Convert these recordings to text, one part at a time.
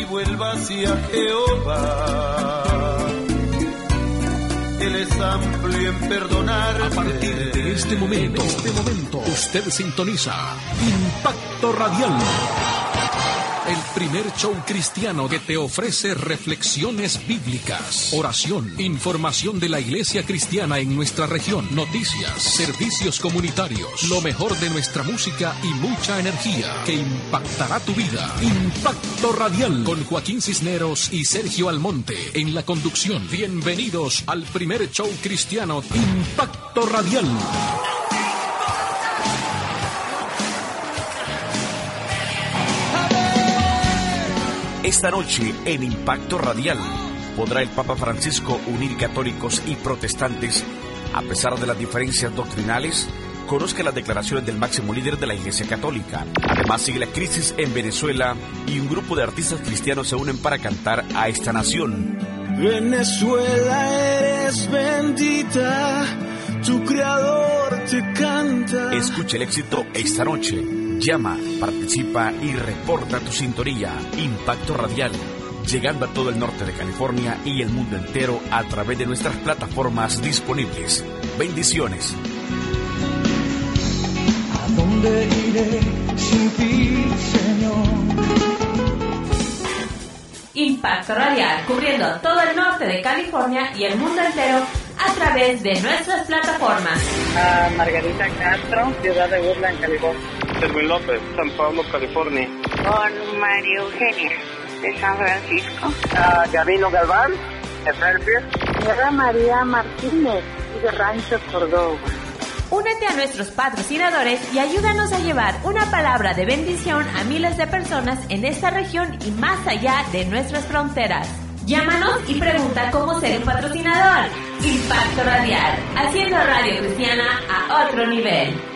y vuelva hacia Jehová. Él es amplio en perdonar. A partir de este momento, este momento, usted sintoniza Impacto Radial el primer show cristiano que te ofrece reflexiones bíblicas, oración, información de la iglesia cristiana en nuestra región, noticias, servicios comunitarios, lo mejor de nuestra música y mucha energía que impactará tu vida. Impacto Radial con Joaquín Cisneros y Sergio Almonte en la conducción. Bienvenidos al primer show cristiano Impacto Radial. Esta noche en Impacto Radial podrá el Papa Francisco unir católicos y protestantes a pesar de las diferencias doctrinales. Conozca las declaraciones del máximo líder de la Iglesia Católica. Además sigue la crisis en Venezuela y un grupo de artistas cristianos se unen para cantar a esta nación. Venezuela eres bendita, tu creador te canta. Escuche el éxito esta noche Llama, participa y reporta tu sintonía. Impacto Radial, llegando a todo el norte de California y el mundo entero a través de nuestras plataformas disponibles. Bendiciones. ¿A dónde iré sin ti, Señor? Impacto Radial, cubriendo todo el norte de California y el mundo entero a través de nuestras plataformas. A Margarita Castro, Ciudad de Woodland, California. Edwin López, San Pablo, California. Con María Eugenia, de San Francisco. A Gabino Galván, de Fairfield. María Martínez, de Rancho Córdoba. Únete a nuestros patrocinadores y ayúdanos a llevar una palabra de bendición a miles de personas en esta región y más allá de nuestras fronteras. Llámanos y pregunta cómo ser un patrocinador. Impacto Radial, haciendo radio cristiana a otro nivel.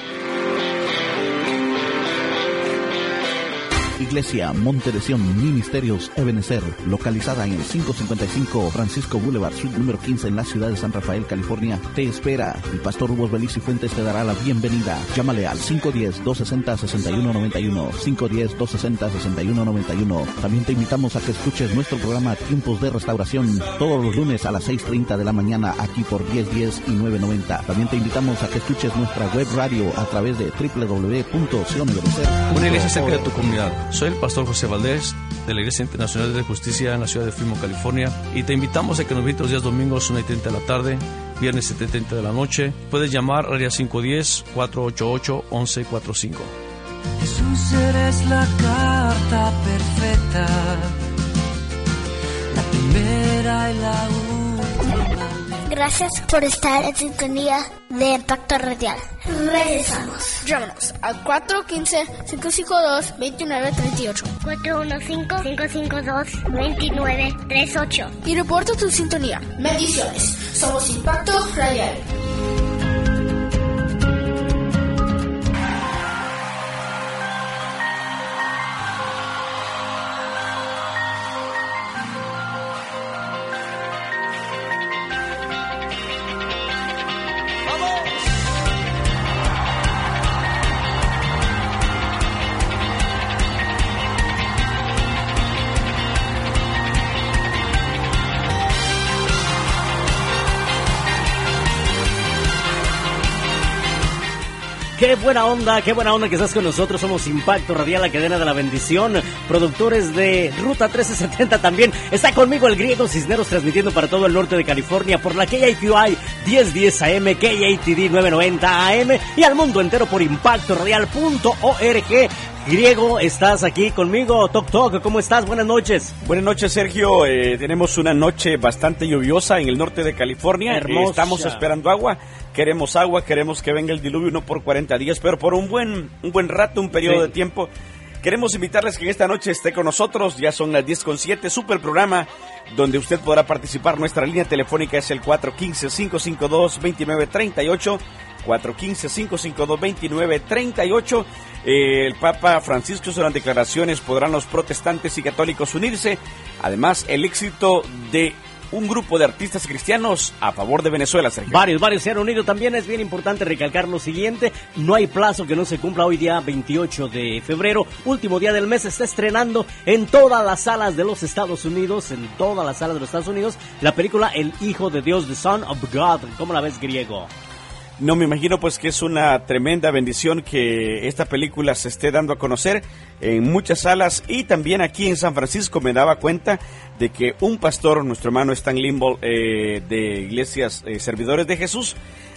Iglesia Monte de Sion Ministerios Ebenezer, localizada en el 555 Francisco Boulevard, suite número 15 en la ciudad de San Rafael, California, te espera. El pastor Rubos Beliz y Fuentes te dará la bienvenida. Llámale al 510-260-6191, 510-260-6191. También te invitamos a que escuches nuestro programa Tiempos de Restauración todos los lunes a las 6.30 de la mañana aquí por 1010 y 990. También te invitamos a que escuches nuestra web radio a través de www.sionebenecer. Una iglesia cerca de tu comunidad. Soy el pastor José Valdés de la Iglesia Internacional de Justicia en la ciudad de Fremont, California, y te invitamos a que nos visites los días domingos 1 y 30 de la tarde, viernes 7 y 30 de la noche. Puedes llamar al área 510-488-1145. Jesús eres la carta perfecta, la primera y la última. Gracias por estar en sintonía de Impacto Radial. Regresamos. Llámanos al 415-552-2938. 415-552-2938. Y reporta tu sintonía. Bendiciones. Somos Impacto Radial. Buena onda, qué buena onda que estás con nosotros. Somos Impacto Radial, la cadena de la bendición. Productores de Ruta 1370 también. Está conmigo el griego Cisneros transmitiendo para todo el norte de California por la KIQI 1010 AM, KATD 990 AM y al mundo entero por impactoradial.org. Griego, estás aquí conmigo. Toc Toc, ¿cómo estás? Buenas noches. Buenas noches, Sergio. Eh, tenemos una noche bastante lluviosa en el norte de California. Hermosa. estamos esperando agua. Queremos agua, queremos que venga el diluvio no por 40 días, pero por un buen, un buen rato, un periodo Sí. de tiempo. Queremos invitarles que esta noche esté con nosotros. Ya son las 10 con 7. Super programa donde usted podrá participar. Nuestra línea telefónica es el 415-552-2938. 415-552-2938. Eh, el Papa Francisco hizo las declaraciones. Podrán los protestantes y católicos unirse. Además, el éxito de un grupo de artistas cristianos a favor de Venezuela, Sergio. Varios, varios se han unido. También es bien importante recalcar lo siguiente, no hay plazo que no se cumpla hoy día 28 de febrero, último día del mes, está estrenando en todas las salas de los Estados Unidos, en todas las salas de los Estados Unidos, la película El Hijo de Dios, The Son of God. ¿Cómo la ves, griego? No me imagino pues que es una tremenda bendición que esta película se esté dando a conocer en muchas salas. Y también aquí en San Francisco me daba cuenta de que un pastor, nuestro hermano Stan Limbo eh, de Iglesias eh, Servidores de Jesús,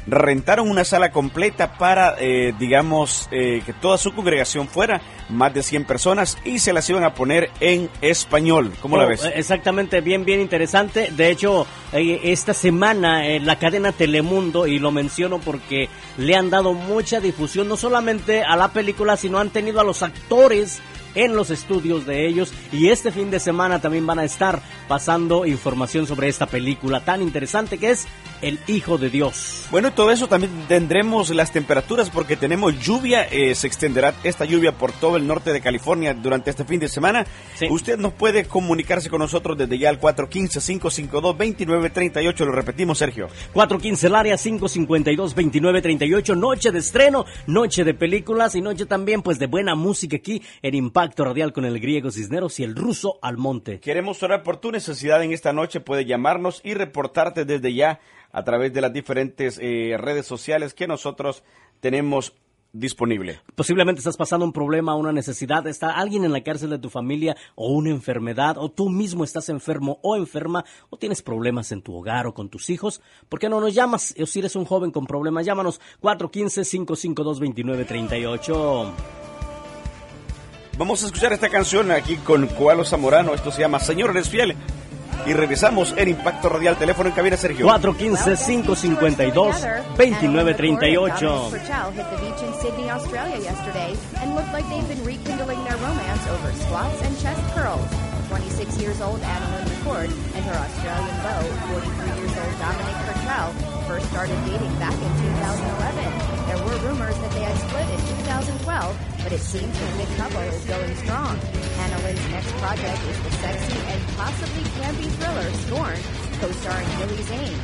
rentaron una sala completa para, eh, digamos, eh, que toda su congregación fuera, más de 100 personas, y se las iban a poner en español. ¿Cómo la Oh, ves? eh, Exactamente, bien, bien interesante. De hecho, eh, esta semana eh, la cadena Telemundo, y lo menciono porque le han dado mucha difusión, no solamente a la película, sino han tenido a los actores en los estudios de ellos y este fin de semana también van a estar pasando información sobre esta película tan interesante que es El Hijo de Dios. Bueno, todo eso también tendremos las temperaturas porque tenemos lluvia, eh, se extenderá esta lluvia por todo el norte de California durante este fin de semana. Usted nos puede comunicarse con nosotros desde ya al 415-552-2938, lo repetimos Sergio. 415 el área 552-2938, noche de estreno, noche de películas y noche también pues de buena música aquí en Impacto Radial con el griego Cisneros y el ruso Almonte. Queremos orar por tu necesidad en esta noche, puede llamarnos y reportarte desde ya a través de las diferentes eh, redes sociales que nosotros tenemos disponible. Posiblemente estás pasando un problema, una necesidad, está alguien en la cárcel de tu familia o una enfermedad o tú mismo estás enfermo o enferma o tienes problemas en tu hogar o con tus hijos. ¿Por qué no nos llamas? O si eres un joven con problemas, llámanos 415-552-2938. Vamos a escuchar esta canción aquí con Coalo Zamorano, esto se llama Señor eres fiel. Y regresamos en Impacto Radial, teléfono en cabina Sergio. 415-552-2938. Purcell hit the beach in Sydney, Australia yesterday and looked like they've been rekindling their romance over squats and chest curls. 26 years old Annalyn McCord and her Australian beau, 43 years old Dominic Purcell, first started dating back in 2011. There were rumors that they had split in 2012, but it seems the big couple is going strong. Annalyn's next project is the sexy and possibly campy thriller Scorn, co-starring Billy Zane.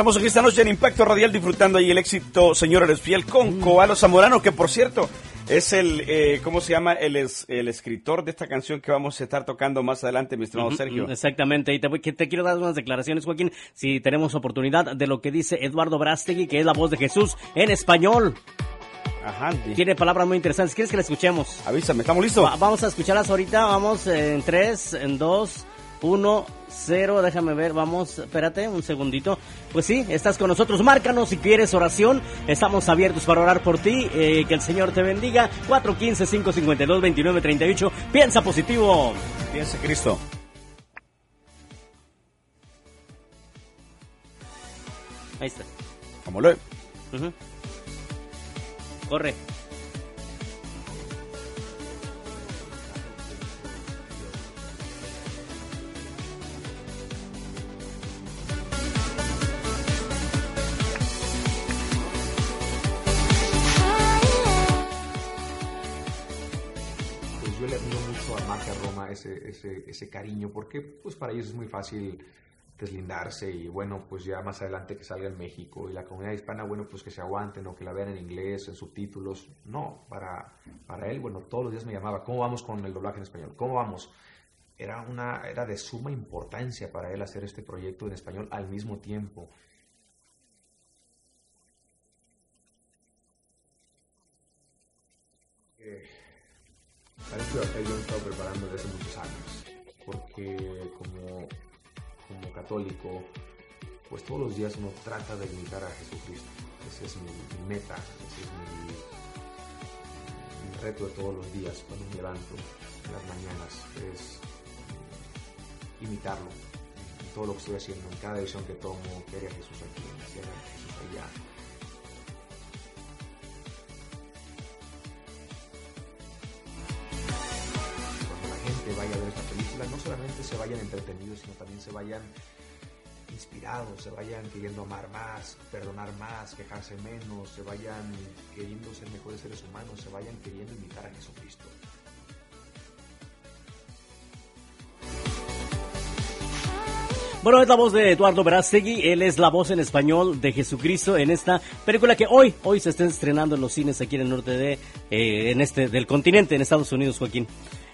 Estamos aquí esta noche en Impacto Radial disfrutando ahí el éxito Señor Eres Fiel con Coalo Zamorano, que por cierto Es el, eh, ¿cómo se llama? El, es- el escritor de esta canción que vamos a estar tocando más adelante, mi estimado Sergio. Exactamente, y te, te quiero dar unas declaraciones, Joaquín, si tenemos oportunidad, de lo que dice Eduardo Brastegui, que es la voz de Jesús en español. Ajá. Tiene palabras muy interesantes. ¿Quieres que la escuchemos? Avísame, ¿estamos listos? Va- vamos a escucharlas ahorita, vamos en 3, en 2, 1, 0, déjame ver, vamos, espérate un segundito. Pues sí, estás con nosotros, márcanos si quieres oración, estamos abiertos para orar por ti, eh, que el Señor te bendiga. 415-552-2938, piensa positivo. Piensa Cristo. Ahí está. Como lo Ujú. Corre. Ese, ese, ese cariño, porque pues para ellos es muy fácil deslindarse y bueno, pues ya más adelante que salga en México y la comunidad hispana, bueno, pues que se aguanten o que la vean en inglés, en subtítulos. No, para, para él, bueno, todos los días me llamaba, ¿cómo vamos con el doblaje en español? ¿Cómo vamos? Era, una, era de suma importancia para él hacer este proyecto en español al mismo tiempo. Eh, este papel yo me estado preparando desde hace muchos años, porque como, como católico, pues todos los días uno trata de imitar a Jesucristo. Ese es mi, meta, ese es mi, reto de todos los días cuando me levanto en las mañanas, es imitarlo todo lo que estoy haciendo, en cada decisión que tomo, que haga Jesús aquí, que Jesús allá. Gente vaya a ver esta película, no solamente se vayan entretenidos, sino también se vayan inspirados, se vayan queriendo amar más, perdonar más, quejarse menos, se vayan queriendo ser mejores seres humanos, se vayan queriendo imitar a Jesucristo. Bueno, es la voz de Eduardo Verástegui, él es la voz en español de Jesucristo en esta película que hoy, hoy se está estrenando en los cines aquí en el norte de, eh, en este, del continente, en Estados Unidos, Joaquín.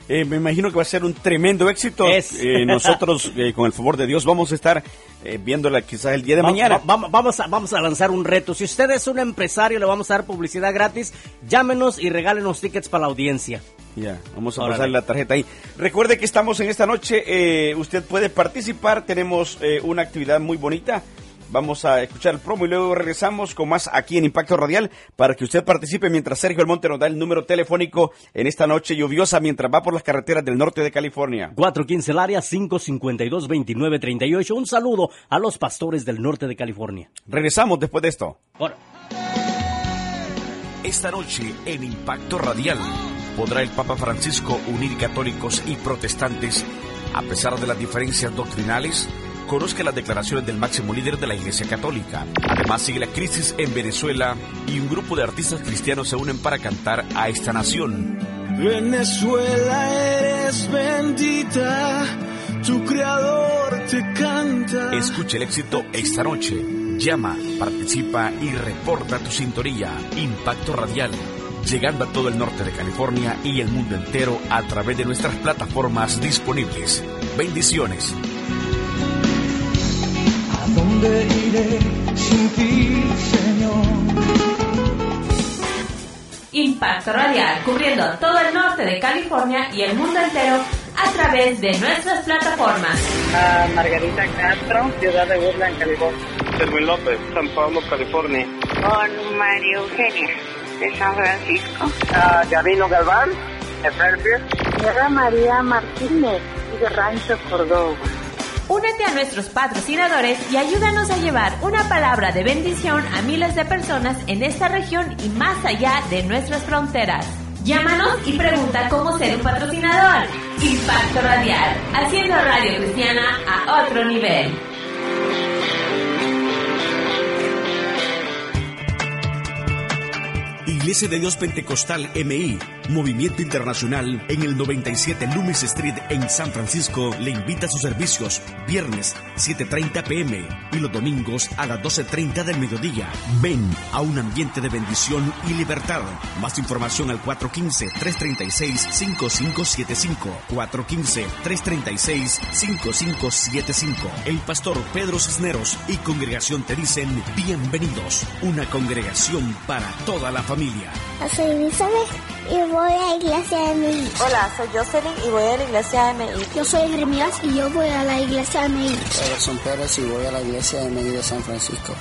Eh, me imagino que va a ser un tremendo éxito. Es. Eh, nosotros, eh, con el favor de Dios, vamos a estar eh, viéndola quizás el día de Va- mañana. va- va- vamos, a, vamos a lanzar un reto. Si usted es un empresario, le vamos a dar publicidad gratis. Llámenos y regálenos tickets para la audiencia. Ya, vamos a Órale. pasar la tarjeta ahí. Recuerde que estamos en esta noche, eh, usted puede participar, tenemos una actividad muy bonita. Vamos a escuchar el promo y luego regresamos con más aquí en Impacto Radial para que usted participe mientras Sergio Almonte nos da el número telefónico en esta noche lluviosa mientras va por las carreteras del norte de California. 415 el área 552-2938. Un saludo a los pastores del norte de California. Regresamos después de esto. Esta noche en Impacto Radial podrá el Papa Francisco unir católicos y protestantes a pesar de las diferencias doctrinales. Conozca las declaraciones del máximo líder de la Iglesia Católica. Además sigue la crisis en Venezuela y un grupo de artistas cristianos se unen para cantar a esta nación. Venezuela eres bendita, tu creador te canta. Escucha el éxito esta noche. Llama, participa y reporta tu sintonía. Impacto Radial. Llegando a todo el norte de California y el mundo entero a través de nuestras plataformas disponibles. Bendiciones. ¿A dónde iré sin ti, Señor? Impacto Radial, cubriendo todo el norte de California y el mundo entero a través de nuestras plataformas. A Margarita Castro, ciudad de Woodland, California. Servín López, San Pablo, California. Con María Eugenia, de San Francisco. A Gabino Galván, de Fairfield. Sierra María Martínez y de Rancho Córdoba. Únete a nuestros patrocinadores y ayúdanos a llevar una palabra de bendición a miles de personas en esta región y más allá de nuestras fronteras. Llámanos y pregunta cómo ser un patrocinador. Impacto Radial, haciendo radio cristiana a otro nivel. Iglesia de Dios Pentecostal MI Movimiento Internacional en el 97 Loomis Street en San Francisco le invita a sus servicios viernes 7.30 pm y los domingos a las 12.30 del mediodía. Ven a un ambiente de bendición y libertad. Más información al 415-336-5575. 415-336-5575. El pastor Pedro Cisneros y congregación te dicen bienvenidos. Una congregación para toda la familia. Y voy a la iglesia de mi Hola, soy Jocelyn y voy a la iglesia de MI. Yo soy Jeremías y yo voy a la iglesia de mi Everson Pérez y voy a la iglesia de MI de San Francisco.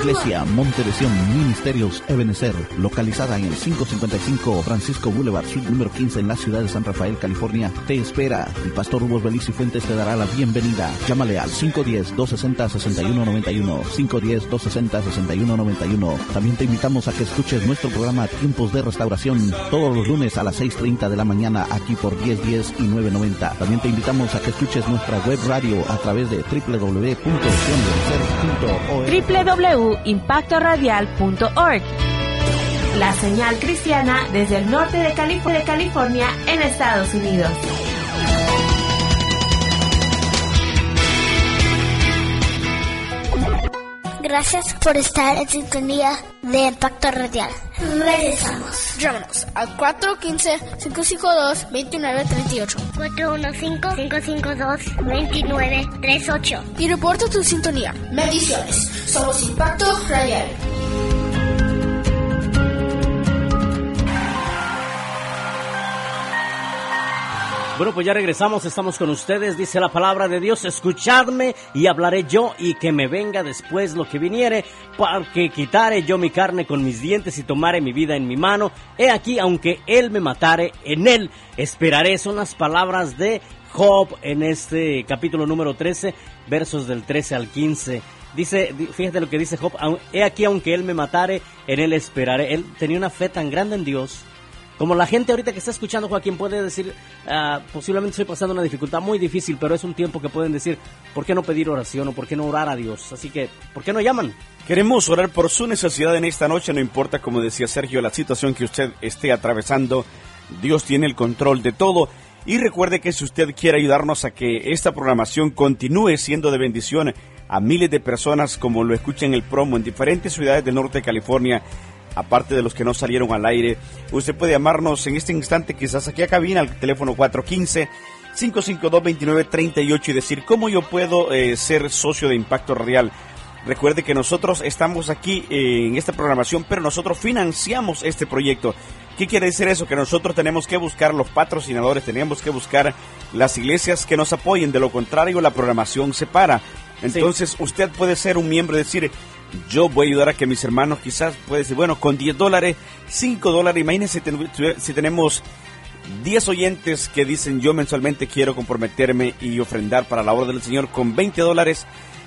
Iglesia Monte de Sion Ministerios Ebenezer, localizada en el 555 Francisco Boulevard, suite número 15 en la ciudad de San Rafael, California, te espera. El pastor Hugo Beliz y Fuentes te dará la bienvenida. Llámale al 510-260-6191. 510-260-6191. También te invitamos a que escuches nuestro programa Tiempos de Restauración todos los lunes a las 6.30 de la mañana aquí por 1010 y 990. También te invitamos a que escuches nuestra web radio a través de www.siondecer.org www.impactoradial.org La señal cristiana desde el norte de, de California en Estados Unidos. Gracias por estar en sintonía de Impacto Radial. Regresamos. Llámanos al 415-552-2938. 415-552-2938. Y reporta tu sintonía. Bendiciones. Somos Impacto Radial. Bueno, pues ya regresamos, estamos con ustedes, dice la palabra de Dios, escuchadme y hablaré yo y que me venga después lo que viniere, porque quitare yo mi carne con mis dientes y tomare mi vida en mi mano, he aquí, aunque él me matare, en él esperaré, son las palabras de Job en este capítulo número 13, versos del 13 al 15. Dice, fíjate lo que dice Job, he aquí, aunque él me matare, en él esperaré. Él tenía una fe tan grande en Dios como la gente ahorita que está escuchando, Joaquín, puede decir, uh, posiblemente estoy pasando una dificultad muy difícil, pero es un tiempo que pueden decir, ¿por qué no pedir oración o por qué no orar a Dios? Así que, ¿por qué no llaman? Queremos orar por su necesidad en esta noche, no importa, como decía Sergio, la situación que usted esté atravesando, Dios tiene el control de todo. Y recuerde que si usted quiere ayudarnos a que esta programación continúe siendo de bendición a miles de personas, como lo escucha en el promo en diferentes ciudades del norte de California, aparte de los que no salieron al aire. Usted puede llamarnos en este instante, quizás aquí a cabina, al teléfono 415-552-2938 y decir cómo yo puedo eh, ser socio de Impacto Radial. Recuerde que nosotros estamos aquí eh, en esta programación, pero nosotros financiamos este proyecto. ¿Qué quiere decir eso? Que nosotros tenemos que buscar los patrocinadores, tenemos que buscar las iglesias que nos apoyen, de lo contrario la programación se para. Entonces sí. usted puede ser un miembro y decir, yo voy a ayudar a que mis hermanos quizás puede decir, bueno, con 10 dólares, 5 dólares, imagínense si tenemos 10 oyentes que dicen yo mensualmente quiero comprometerme y ofrendar para la obra del Señor con 20 dólares,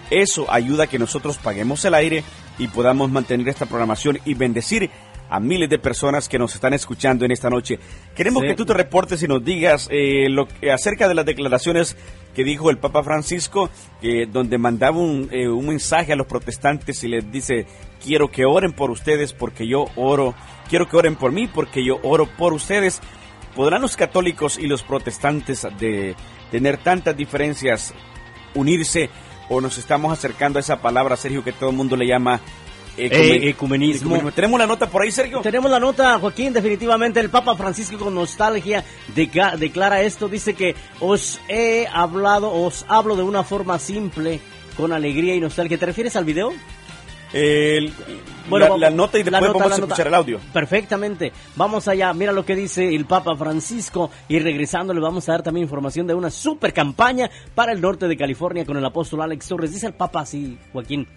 eso ayuda a que nosotros paguemos el aire y podamos mantener esta programación y bendecir a miles de personas que nos están escuchando en esta noche. Queremos sí. que tú te reportes y nos digas eh, lo, acerca de las declaraciones que dijo el Papa Francisco, eh, donde mandaba un, eh, un, mensaje a los protestantes y les dice, quiero que oren por ustedes porque yo oro, quiero que oren por mí porque yo oro por ustedes. ¿Podrán los católicos y los protestantes de tener tantas diferencias unirse o nos estamos acercando a esa palabra, Sergio, que todo el mundo le llama Ecumen, eh, ecumenismo. ecumenismo. ¿Tenemos la nota por ahí, Sergio? Tenemos la nota, Joaquín, definitivamente. El Papa Francisco con nostalgia declara esto. Dice que os he hablado, os hablo de una forma simple, con alegría y nostalgia. ¿Te refieres al video? El, bueno, la, la, nota y después nota, vamos a escuchar el audio. Perfectamente. Vamos allá. Mira lo que dice el Papa Francisco. Y regresando le vamos a dar también información de una super campaña para el norte de California con el apóstol Alex Torres. Dice el Papa así, Joaquín.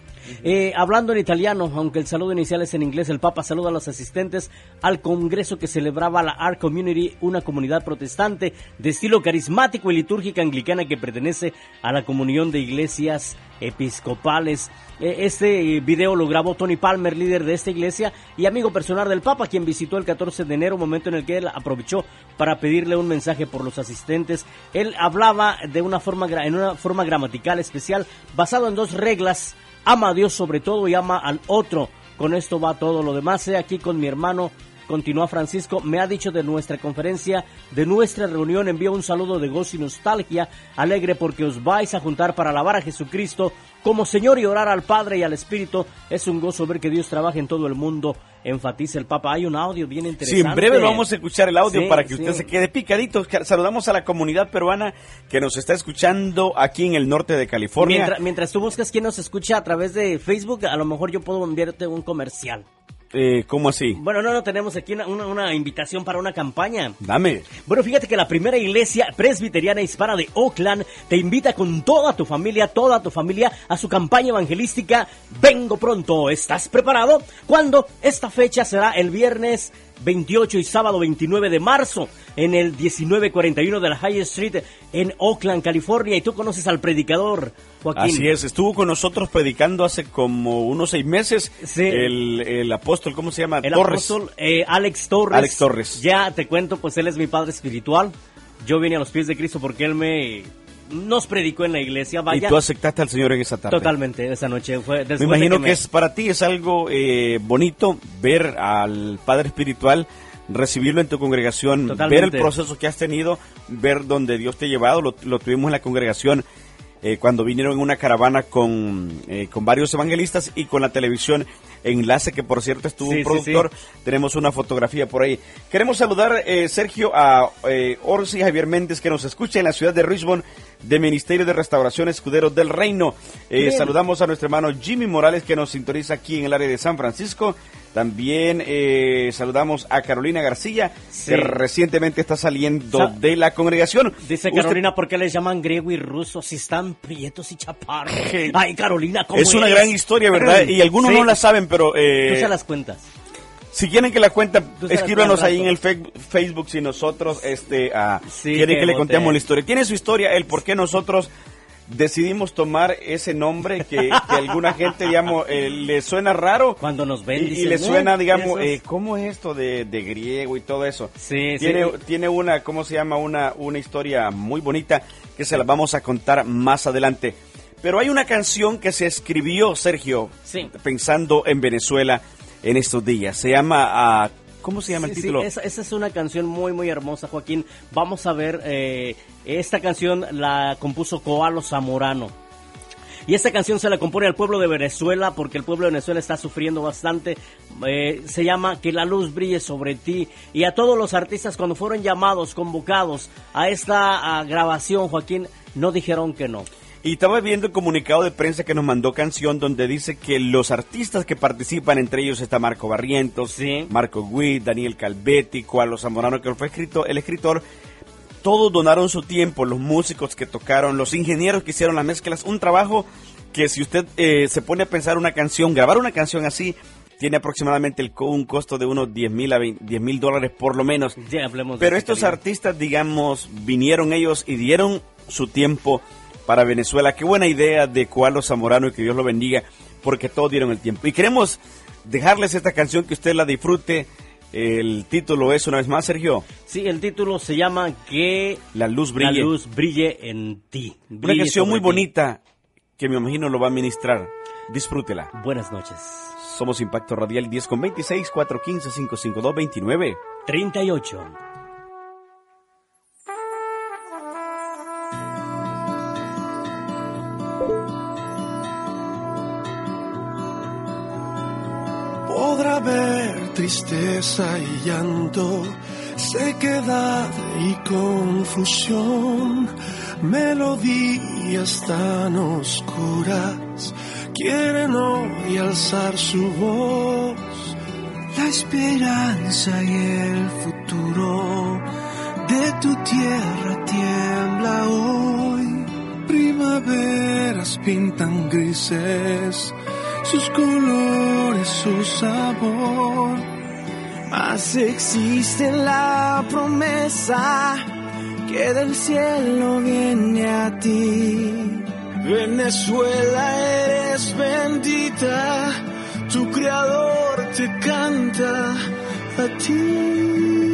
Eh, hablando en italiano, aunque el saludo inicial es en inglés, el Papa saluda a los asistentes al congreso que celebraba la Art Community, una comunidad protestante de estilo carismático y litúrgica anglicana que pertenece a la comunión de iglesias episcopales. Eh, este video lo grabó Tony Palmer, líder de esta iglesia y amigo personal del Papa, quien visitó el 14 de enero, momento en el que él aprovechó para pedirle un mensaje por los asistentes. Él hablaba de una forma, en una forma gramatical especial, basado en dos reglas ama a Dios sobre todo y ama al otro. Con esto va todo lo demás. He aquí con mi hermano Continúa Francisco, me ha dicho de nuestra conferencia, de nuestra reunión, envío un saludo de gozo y nostalgia, alegre porque os vais a juntar para alabar a Jesucristo como Señor y orar al Padre y al Espíritu. Es un gozo ver que Dios trabaja en todo el mundo, enfatiza el Papa. Hay un audio bien interesante. Sí, en breve lo vamos a escuchar el audio Sí, para que sí. usted se quede picadito. Saludamos a la comunidad peruana que nos está escuchando aquí en el norte de California. Mientras, mientras tú buscas quién nos escucha a través de Facebook, a lo mejor yo puedo enviarte un comercial. Eh, ¿Cómo así? Bueno, no, no, tenemos aquí una, una- una invitación para una campaña. Dame. Bueno, fíjate que la primera iglesia presbiteriana hispana de Oakland te invita con toda tu familia, toda tu familia, a su campaña evangelística Vengo pronto. ¿Estás preparado? ¿Cuándo? Esta fecha será el viernes 28 y sábado 29 de marzo en el 1941 de la High Street en Oakland, California. Y tú conoces al predicador, Joaquín. Así es, estuvo con nosotros predicando hace como unos seis meses el, el apóstol, ¿cómo se llama? El Torres. apóstol eh, Alex Torres. Alex Torres. Ya te cuento, pues él es mi padre espiritual. Yo vine a los pies de Cristo porque él me nos predicó en la iglesia. Vaya. Y tú aceptaste al Señor en esa tarde. Totalmente, esa noche fue. Me de imagino que, me- es para ti es algo eh, bonito ver al Padre Espiritual, recibirlo en tu congregación, Totalmente. ver el proceso que has tenido, ver donde Dios te ha llevado. Lo, lo tuvimos en la congregación eh, cuando vinieron en una caravana con, eh, con varios evangelistas y con la televisión Enlace, que por cierto estuvo Sí, un sí, productor. Tenemos una fotografía por ahí. Queremos saludar, eh, Sergio, a Orsi Javier Méndez, que nos escucha en la ciudad de Richmond, de Ministerio de Restauración Escuderos del Reino. Saludamos a nuestro hermano Jimmy Morales, que nos sintoniza aquí en el área de San Francisco. También eh, saludamos a Carolina García, Sí. que recientemente está saliendo Sa- de la congregación. Dice Usted- Carolina, ¿por qué les llaman griego y ruso si están prietos y chaparros? Ay, Carolina, ¿cómo Es una gran historia, ¿verdad? Y algunos Sí. no la saben, pero... eh, Tú se las cuentas. Si quieren que la cuenta, escríbanos ahí en el Facebook si nosotros este, ah, Sí, quieren que le contemos la historia. Tiene su historia, el por qué nosotros decidimos tomar ese nombre que, alguna gente, digamos, eh, le suena raro. Cuando nos ven, Y, y le "Eh, suena, digamos, esos". eh, ¿cómo es esto de, de griego y todo eso? Sí, tiene, sí. tiene una, ¿cómo se llama? Una, una historia muy bonita que se la vamos a contar más adelante. Pero hay una canción que se escribió, Sergio, Sí. pensando en Venezuela en estos días. Se llama, ah, ¿cómo se llama Sí, el sí, título? esa, esa es una canción muy, muy hermosa, Joaquín. Vamos a ver, eh, esta canción la compuso Coalo Zamorano. Y esta canción se la compone al pueblo de Venezuela porque el pueblo de Venezuela está sufriendo bastante. Eh, se llama Que la luz brille sobre ti. Y a todos los artistas cuando fueron llamados, convocados a esta ah, grabación, Joaquín, no dijeron que no. Y estaba viendo el comunicado de prensa que nos mandó Canción donde dice que los artistas que participan, entre ellos está Marco Barrientos, Marco Witt, Daniel Calvetti, Cualo Zamorano, que fue escrito, el escritor, todos donaron su tiempo, los músicos que tocaron, los ingenieros que hicieron las mezclas, un trabajo que si usted eh, se pone a pensar una canción, grabar una canción así, tiene aproximadamente el, un costo de unos 10 mil a 10 mil dólares por lo menos. Ya hablemos Pero estos artistas, digamos, vinieron ellos y dieron su tiempo para Venezuela. Qué buena idea de Cualo Zamorano y que Dios lo bendiga, porque todos dieron el tiempo. Y queremos dejarles esta canción que usted la disfrute. El título es una vez más, Sergio. Sí, el título se llama Que La luz brille. la luz brille en ti. Una canción muy ti. bonita que me imagino lo va a ministrar. Disfrútela. Buenas noches. Somos Impacto Radial 10 con 26 415 552 29 38. Tristeza y llanto, sequedad y confusión, melodías tan oscuras quieren hoy alzar su voz. La esperanza y el futuro de tu tierra tiembla hoy. Primaveras pintan grises sus colores, su sabor. Mas existe la promesa que del cielo viene a ti. Venezuela eres bendita, tu creador te canta a ti.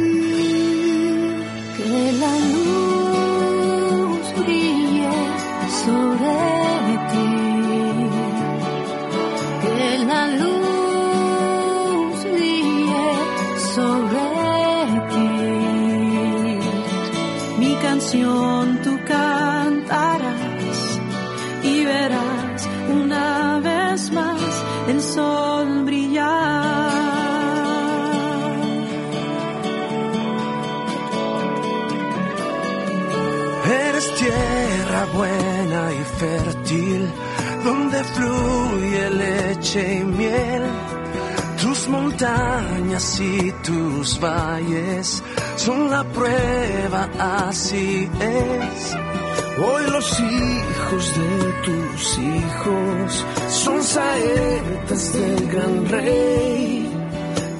Sol brillar. Eres tierra buena y fértil, donde fluye leche y miel. Tus montañas y tus valles son la prueba, así es. Hoy los hijos de tus hijos son saetas del gran rey,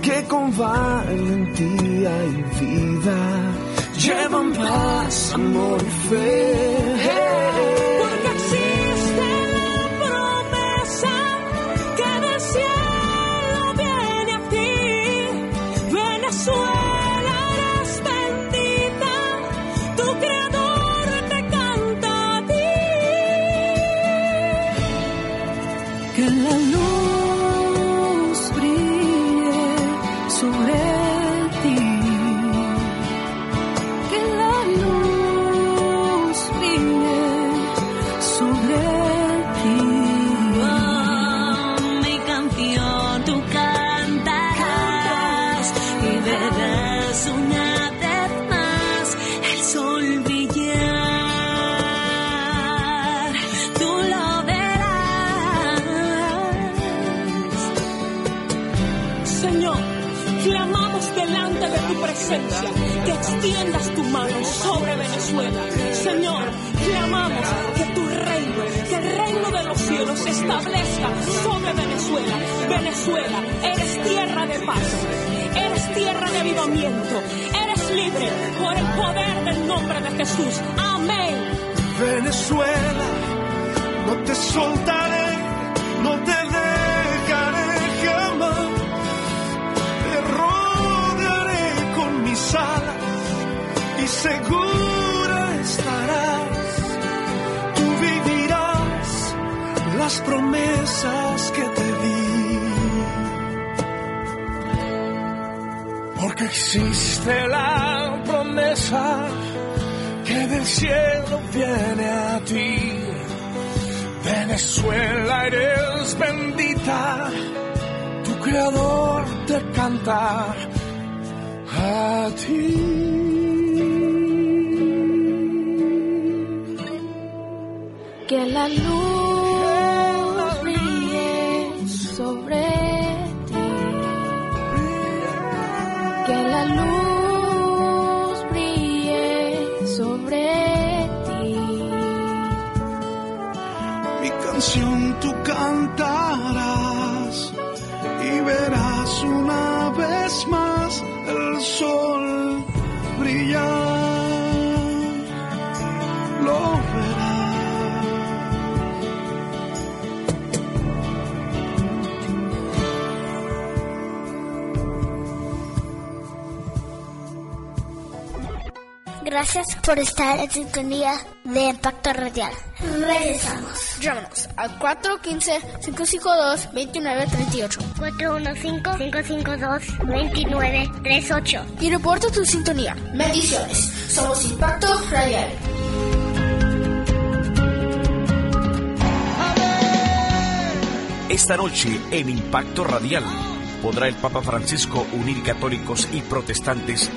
que con valentía y vida llevan paz, amor y fe. Jesús. Amén. Venezuela, no te soltaré, cielo viene a ti. Venezuela eres bendita, tu creador te canta a ti. Que la luz por estar en sintonía de Impacto Radial. Regresamos. Llámanos al 415-552-2938 415-552-2938 y reporta tu sintonía. Bendiciones. Somos Impacto Radial. Esta noche en Impacto Radial podrá el Papa Francisco unir católicos y protestantes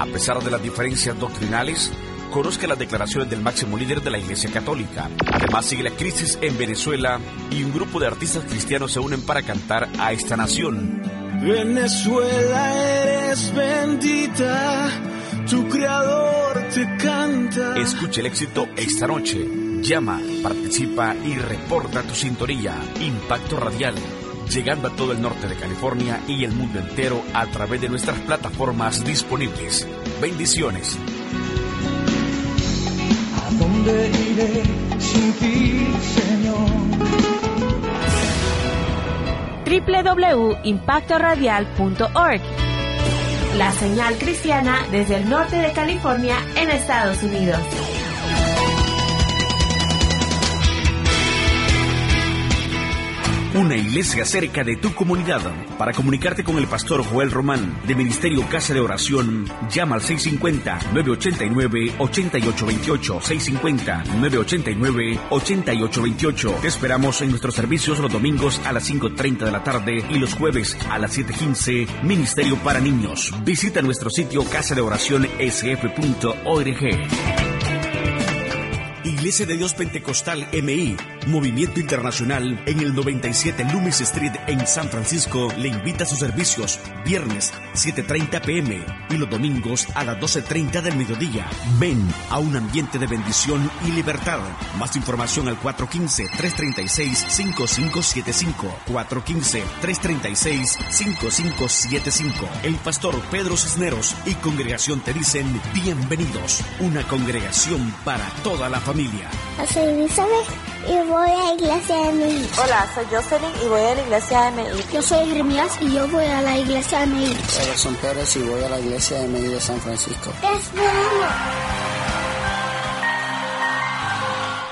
a pesar de las diferencias doctrinales. Conozca las declaraciones del máximo líder de la Iglesia Católica. Además sigue la crisis en Venezuela y un grupo de artistas cristianos se unen para cantar a esta nación. Venezuela eres bendita, tu creador te canta. Escuche el éxito esta noche. Llama, participa y reporta tu sintonía. Impacto Radial. Llegando a todo el norte de California y el mundo entero a través de nuestras plataformas disponibles. Bendiciones. ¿A dónde iré Señor? www.impactoradial.org. La señal cristiana desde el norte de California en Estados Unidos. Una iglesia cerca de tu comunidad. Para comunicarte con el pastor Joel Román de Ministerio Casa de Oración, llama al 650-989-8828. 650-989-8828. Te esperamos en nuestros servicios los domingos a las 5.30 de la tarde y los jueves a las 7.15. Ministerio para Niños. Visita nuestro sitio casa de oración sf.org. Iglesia de Dios Pentecostal MI, Movimiento Internacional, en el 97 Loomis Street en San Francisco, le invita a sus servicios viernes 7.30 pm y los domingos a las 12.30 del mediodía. Ven a un ambiente de bendición y libertad. Más información al 415-336-5575. 415-336-5575. El pastor Pedro Cisneros y congregación te dicen bienvenidos. Una congregación para toda la familia. Soy Elizabeth y voy a iglesia de mi Hola, soy Jocelyn y voy a la iglesia de MI. Yo soy Jeremías y yo voy a la iglesia de mi Everson Pérez y voy a la iglesia de MI de San Francisco.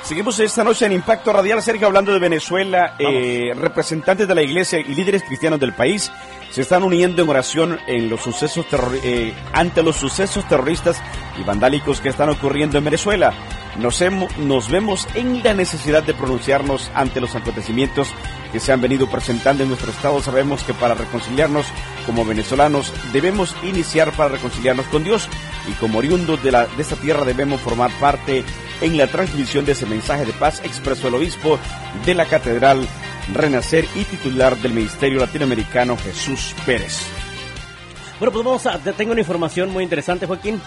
Seguimos esta noche en Impacto Radial, Sergio, hablando de Venezuela. Eh, representantes de la iglesia y líderes cristianos del país se están uniendo en oración en los sucesos eh, ante los sucesos terroristas y vandálicos que están ocurriendo en Venezuela. Nos, hemos, nos vemos en la necesidad de pronunciarnos ante los acontecimientos que se han venido presentando en nuestro estado. Sabemos que para reconciliarnos como venezolanos debemos iniciar para reconciliarnos con Dios y como oriundos de, esta tierra debemos formar parte en la transmisión de ese mensaje de paz expresó el obispo de la Catedral Renacer y titular del Ministerio Latinoamericano Jesús Pérez. Bueno, pues vamos a, tengo una información muy interesante, Joaquín.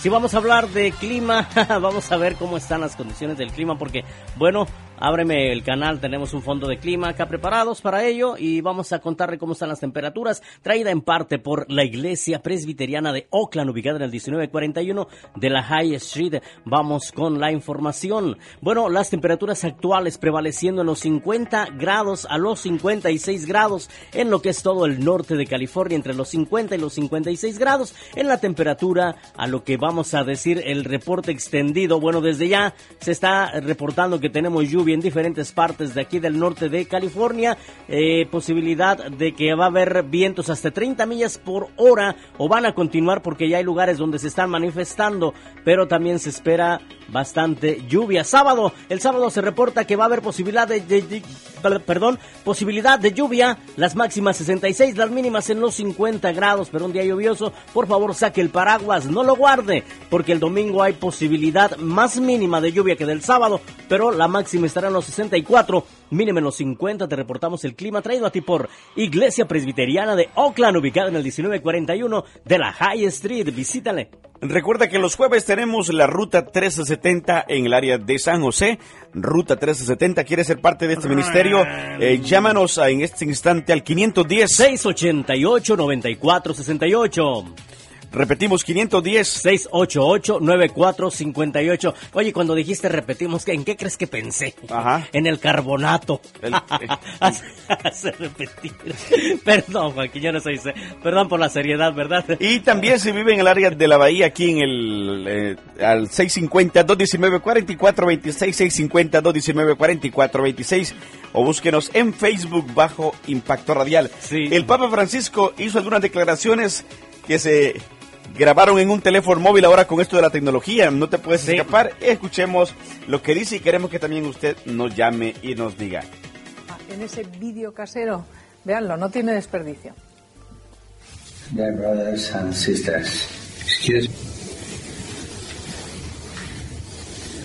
Si vamos a hablar de clima, vamos a ver cómo están las condiciones del clima, porque, bueno, ábreme el canal, tenemos un fondo de clima acá preparados para ello y vamos a contarle cómo están las temperaturas, traída en parte por la Iglesia Presbiteriana de Oakland, ubicada en el 1941 de la High Street. Vamos con la información. Bueno, las temperaturas actuales prevaleciendo en los 50 grados a los 56 grados en lo que es todo el norte de California, entre los 50 y los 56 grados en la temperatura a lo que vamos a decir el reporte extendido. Bueno, desde ya se está reportando que tenemos lluvia en diferentes partes de aquí del norte de California. Eh, posibilidad de que va a haber vientos hasta 30 millas por hora o van a continuar porque ya hay lugares donde se están manifestando, pero también se espera bastante lluvia. Sábado, el sábado se reporta que va a haber posibilidad de, perdón, posibilidad de lluvia, las máximas 66, las mínimas en los 50 grados, pero un día lluvioso, por favor saque el paraguas, no lo guarde, porque el domingo hay posibilidad más mínima de lluvia que del sábado, pero la máxima estará en los 64, mínima en los 50, te reportamos el clima traído a ti por Iglesia Presbiteriana de Oakland, ubicada en el 1941 de la High Street, visítale. Recuerda que los jueves tenemos la ruta 1370 en el área de San José. Ruta 1370, ¿quieres ser parte de este ministerio? Eh, llámanos en este instante al 510 688 9468. Repetimos, 510 688-9458. Oye, cuando dijiste repetimos, ¿en qué crees que pensé? Ajá. En el carbonato. El- Hace repetir. Perdón, Joaquín, yo no soy... Perdón por la seriedad, ¿verdad? Y también si vive en el área de la bahía, aquí en el eh, al 650-219-4426, 650-219-4426, o búsquenos en Facebook bajo Impacto Radial. El Papa Francisco hizo algunas declaraciones que se grabaron en un teléfono móvil ahora con esto de la tecnología. No te puedes escapar. Escuchemos lo que dice y queremos que también usted nos llame y nos diga. en ese vídeo casero. Véanlo, no tiene desperdicio. Dear brothers and sisters, excuse me.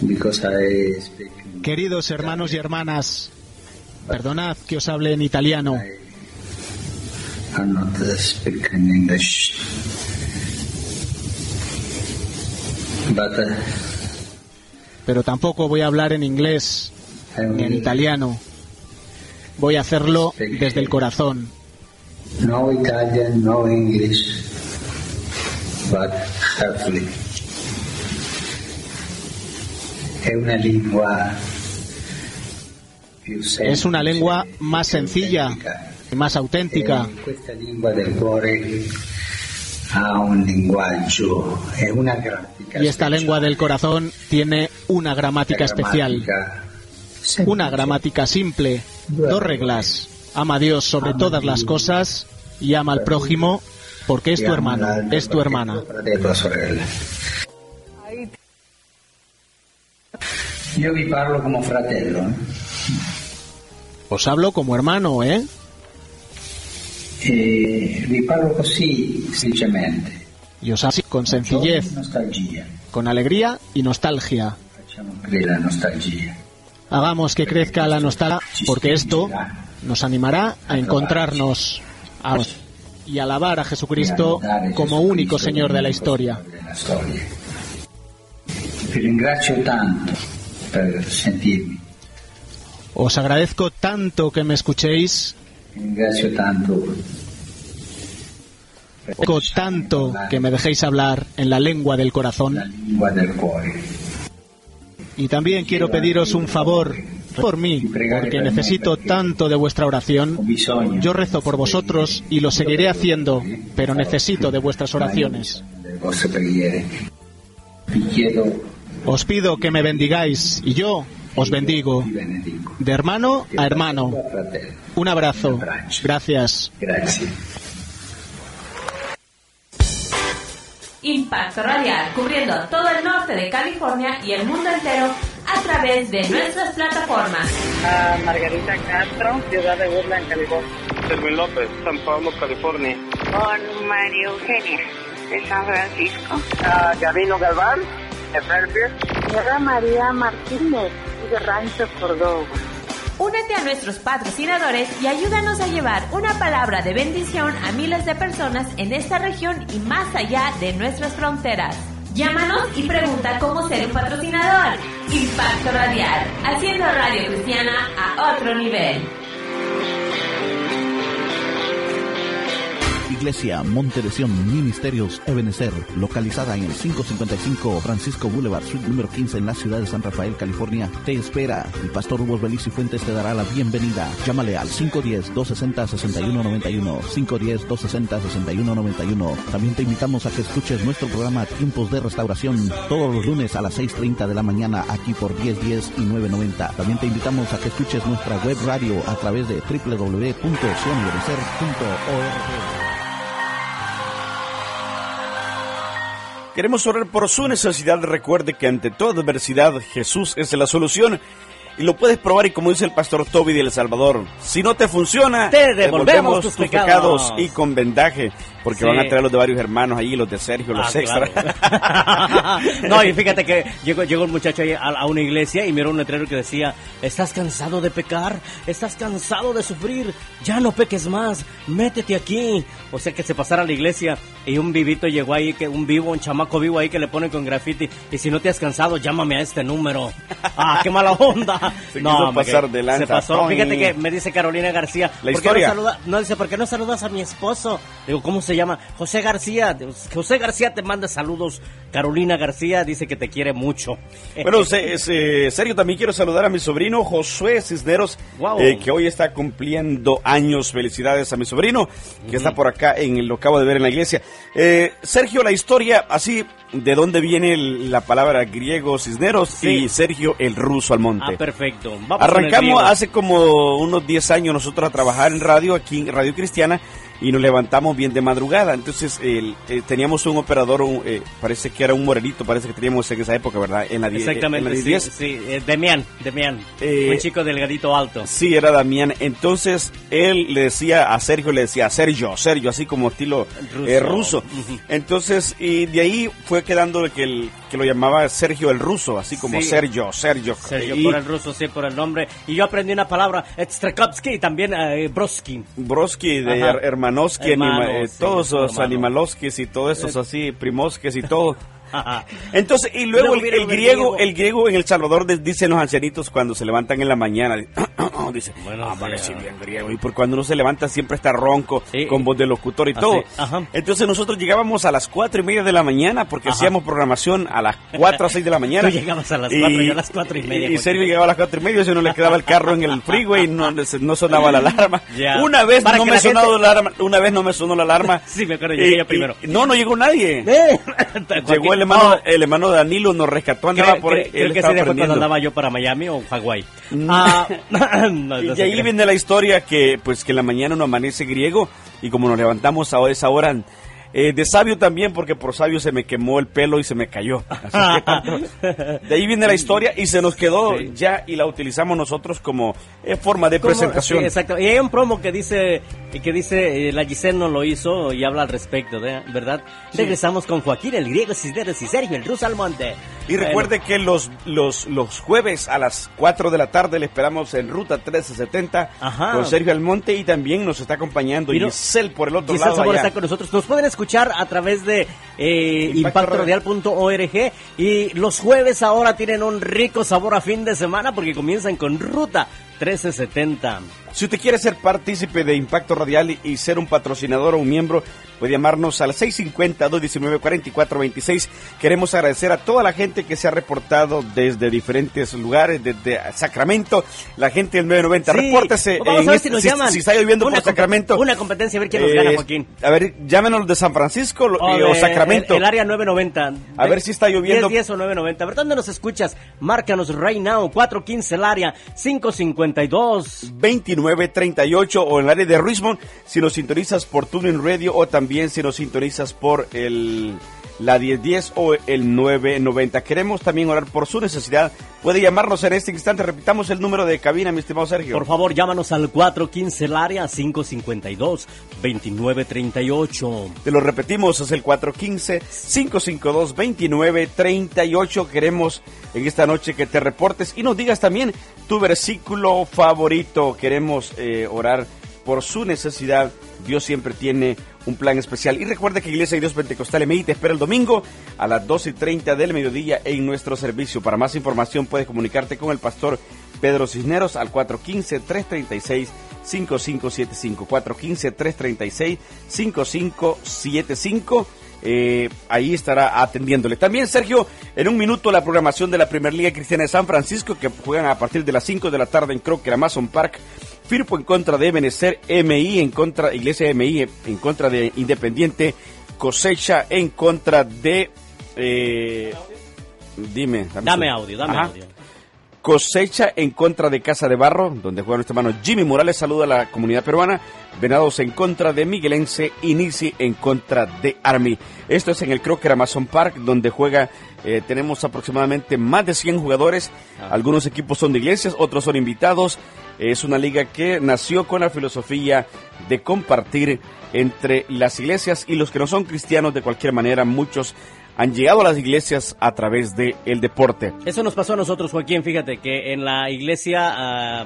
Because I speak Queridos hermanos y hermanas, perdonad que os hable en italiano. I'm not speaking English. But uh, pero tampoco voy a hablar en inglés ni en italiano. Voy a hacerlo desde el corazón. no Italian, no English, but heartily. È una semplice. Es una lengua más sencilla y más auténtica. Un una Y esta lengua del corazón tiene una gramática especial. Una gramática simple. dos reglas. Ama a Dios sobre todas las cosas y ama al prójimo porque es tu hermano, es tu hermana. Yo vi parlo como fratello. ¿eh? Os hablo como hermano, ¿eh? E vi parlo così semplicemente. Y os hablo con sencillez, con alegría y nostalgia. Hagamos que crezca la nostalgia porque esto nos animará a encontrarnos a- y alabar a Jesucristo como único Señor de la historia. Os agradezco tanto que me escuchéis, ringrazio tanto. Tanto que me dejéis hablar en la lengua del corazón. Y también quiero pediros un favor por mí, porque necesito tanto de vuestra oración. Yo rezo por vosotros y lo seguiré haciendo, pero necesito de vuestras oraciones. Os pido que me bendigáis y yo os bendigo, de hermano a hermano. Un abrazo. Gracias. Impacto Radial, cubriendo todo el norte de California y el mundo entero a través de nuestras plataformas. A Margarita Castro, ciudad de Woodland, California. Servín López, San Pablo, California. Con María Eugenia, de San Francisco. A Gabino Galván, de Fairfield. María Martínez, de Rancho Córdoba. Únete a nuestros patrocinadores y ayúdanos a llevar una palabra de bendición a miles de personas en esta región y más allá de nuestras fronteras. Llámanos y pregunta cómo ser un patrocinador. Impacto Radial, haciendo radio cristiana a otro nivel. Iglesia Monte de Sion Ministerios Ebenezer, localizada en el 555 Francisco Boulevard, suite número 15 en la ciudad de San Rafael, California, te espera. El pastor Hugo Beliz y Fuentes te dará la bienvenida. Llámale al 510-260-6191, 510-260-6191. También te invitamos a que escuches nuestro programa Tiempos de Restauración todos los lunes a las 6.30 de la mañana aquí por 1010 y 990. También te invitamos a que escuches nuestra web radio a través de www.sionebenecer.org. Queremos orar por su necesidad. Recuerde que ante toda adversidad Jesús es la solución. Y lo puedes probar y como dice el pastor Toby de El Salvador, si no te funciona, Te devolvemos tus pecados. y con vendaje, porque Sí. van a traer los de varios hermanos ahí, los de Sergio, los Ah, extras. no, y fíjate que llegó, llegó un muchacho ahí a, a una iglesia y miró un letrero que decía, ¿estás cansado de pecar? ¿Estás cansado de sufrir? Ya no peques más, métete aquí. O sea que se pasara a la iglesia y un vivito llegó ahí, que un vivo, un chamaco vivo ahí que le pone con graffiti, y si no te has cansado, llámame a este número. Ah, qué mala onda. Se quiso hombre, pasar que de lanza. Se pasó. Fíjate que me dice Carolina García, La ¿por qué historia. No, saluda- no dice, ¿por qué no saludas a mi esposo? Digo, ¿cómo se llama? José García. José García te manda saludos. Carolina García dice que te quiere mucho. Bueno, se- se- Sergio, también quiero saludar a mi sobrino Josué Cisneros, Wow. eh, que hoy está cumpliendo años. Felicidades a mi sobrino, que está por acá, en lo acabo de ver en la iglesia. Eh, Sergio, la historia, así, ¿de dónde viene el- la palabra griego Cisneros? Sí. Y Sergio, el ruso al monte. Ah, perfecto. Vamos el Arrancamos hace como unos 10 años nosotros a trabajar en radio, aquí en Radio Cristiana, y nos levantamos bien de madrugada. Entonces el- eh, teníamos un operador, un, eh, parece que era un morenito, parece que teníamos en esa época, ¿verdad? En la die- en Exactamente, la sí, 10. sí, eh, Demián, Demián. Eh, un chico delgadito alto. Sí, era Damián. Entonces él le decía a Sergio, le decía Sergio, Sergio, así como estilo Ruso. eh, ruso. Ujú. Entonces, y de ahí fue quedando que, el, que lo llamaba Sergio el ruso, así como Sí. Sergio, Sergio. Sergio, Y por el ruso, sí, por el nombre. Y yo aprendí una palabra, Strakowski y también eh, Broski. Broski, de Ajá. Her- Hermanoski, Hermano, anima- eh, sí, todos los animaloskis y todos esos Eh. así, primoskis y todo. Entonces, y luego el, griego, el griego en El Salvador de- dicen los ancianitos cuando se levantan en la mañana, dice, Bueno, ah, bien griego. Y por cuando uno se levanta siempre está ronco, Sí. con voz de locutor y Así, todo. ajá. Entonces nosotros llegábamos a las cuatro y media de la mañana porque Ajá. hacíamos programación a las cuatro a seis de la mañana. Tú llegabas a las cuatro, yo a las cuatro y media, Y, Juan Sergio llegaba a las cuatro y media, si no le quedaba el carro en el freeway, no, no sonaba la alarma. Ya. Una vez Para no me la sonó gente- la alarma, una vez no me sonó la alarma. Sí, me acuerdo, llegué Y- yo primero. y- no, no llegó nadie. Llegó el hermano, el hermano Danilo nos rescató, andaba Creo, por creo- él creo que estaba ese día fue cuando andaba yo para Miami o Hawái. Mm. Ah, no, Y no ahí viene la historia que pues que en la mañana uno amanece griego y como nos levantamos a esa hora eh, de sabio también porque por sabio se me quemó el pelo y se me cayó. Así que tanto- de ahí viene la historia y se nos quedó ya y la utilizamos nosotros como eh, forma de presentación. Sí, exacto. Y hay un promo que dice que dice eh, la Giselle no lo hizo y habla al respecto, ¿de- ¿verdad? Regresamos con Joaquín el griego Cisneros y Sergio el ruso Almonte. Y recuerde que los, los, los jueves a las 4 de la tarde le esperamos en Ruta 1370 Ajá. con Sergio Almonte y también nos está acompañando Giselle por el otro Giselle lado. Allá. está con nosotros. Nos pueden escuchar a través de eh, Impacto impactoradial.org y los jueves ahora tienen un rico sabor a fin de semana porque comienzan con Ruta 1370. Si usted quiere ser partícipe de Impacto Radial y ser un patrocinador o un miembro, puede llamarnos al 650-219-4426. Queremos agradecer a toda la gente que se ha reportado desde diferentes lugares, desde Sacramento, la gente del 990. Sí, Repórtese. Vamos en a ver este- si nos llaman. si está lloviendo Una por Sacramento. Una competencia, a ver quién nos eh, gana, Joaquín. A ver, llámenos de San Francisco lo- O eh, o, de Sacramento. El, el área 990. A ver si está lloviendo. 10, 10 o 990. A ver, ¿dónde nos escuchas? Márcanos right now. 415 el área. 552. 2938 o en el área de Richmond si nos sintonizas por Tuning Radio o también si nos sintonizas por el la 1010 o el 990. Queremos también orar por su necesidad. Puede llamarnos en este instante. Repitamos el número de cabina, mi estimado Sergio. Por favor, llámanos al 415 el área. 552 2938. Te lo repetimos, es el 415-552-2938. Queremos en esta noche que te reportes y nos digas también tu versículo favorito. Queremos eh, orar por su necesidad. Dios siempre tiene un plan especial. Y recuerda que Iglesia de Dios Pentecostal MI te espera el domingo a las 12 y 30 del mediodía en nuestro servicio. Para más información puedes comunicarte con el pastor Pedro Cisneros al 415-336-5575. 415-336-5575. Eh, ahí estará atendiéndole. También, Sergio, en un minuto la programación de la Primer Liga Cristiana de San Francisco, que juegan a partir de las 5 de la tarde en Crocker, Amazon Park. Firpo en contra de Benecer, MI en contra, Iglesia MI en contra de Independiente, Cosecha en contra de... eh, dime. Dame audio, dame Ajá. audio. Cosecha en contra de Casa de Barro, donde juega nuestro hermano Jimmy Morales. Saluda a la comunidad peruana. Venados en contra de Miguelense. Inici en contra de Army. Esto es en el Crocker Amazon Park, donde juega. eh, tenemos aproximadamente más de 100 jugadores. Algunos equipos son de iglesias, otros son invitados. Es una liga que nació con la filosofía de compartir entre las iglesias y los que no son cristianos de cualquier manera. Muchos han llegado a las iglesias a través del el deporte. Eso nos pasó a nosotros, Joaquín. Fíjate que en la iglesia ah,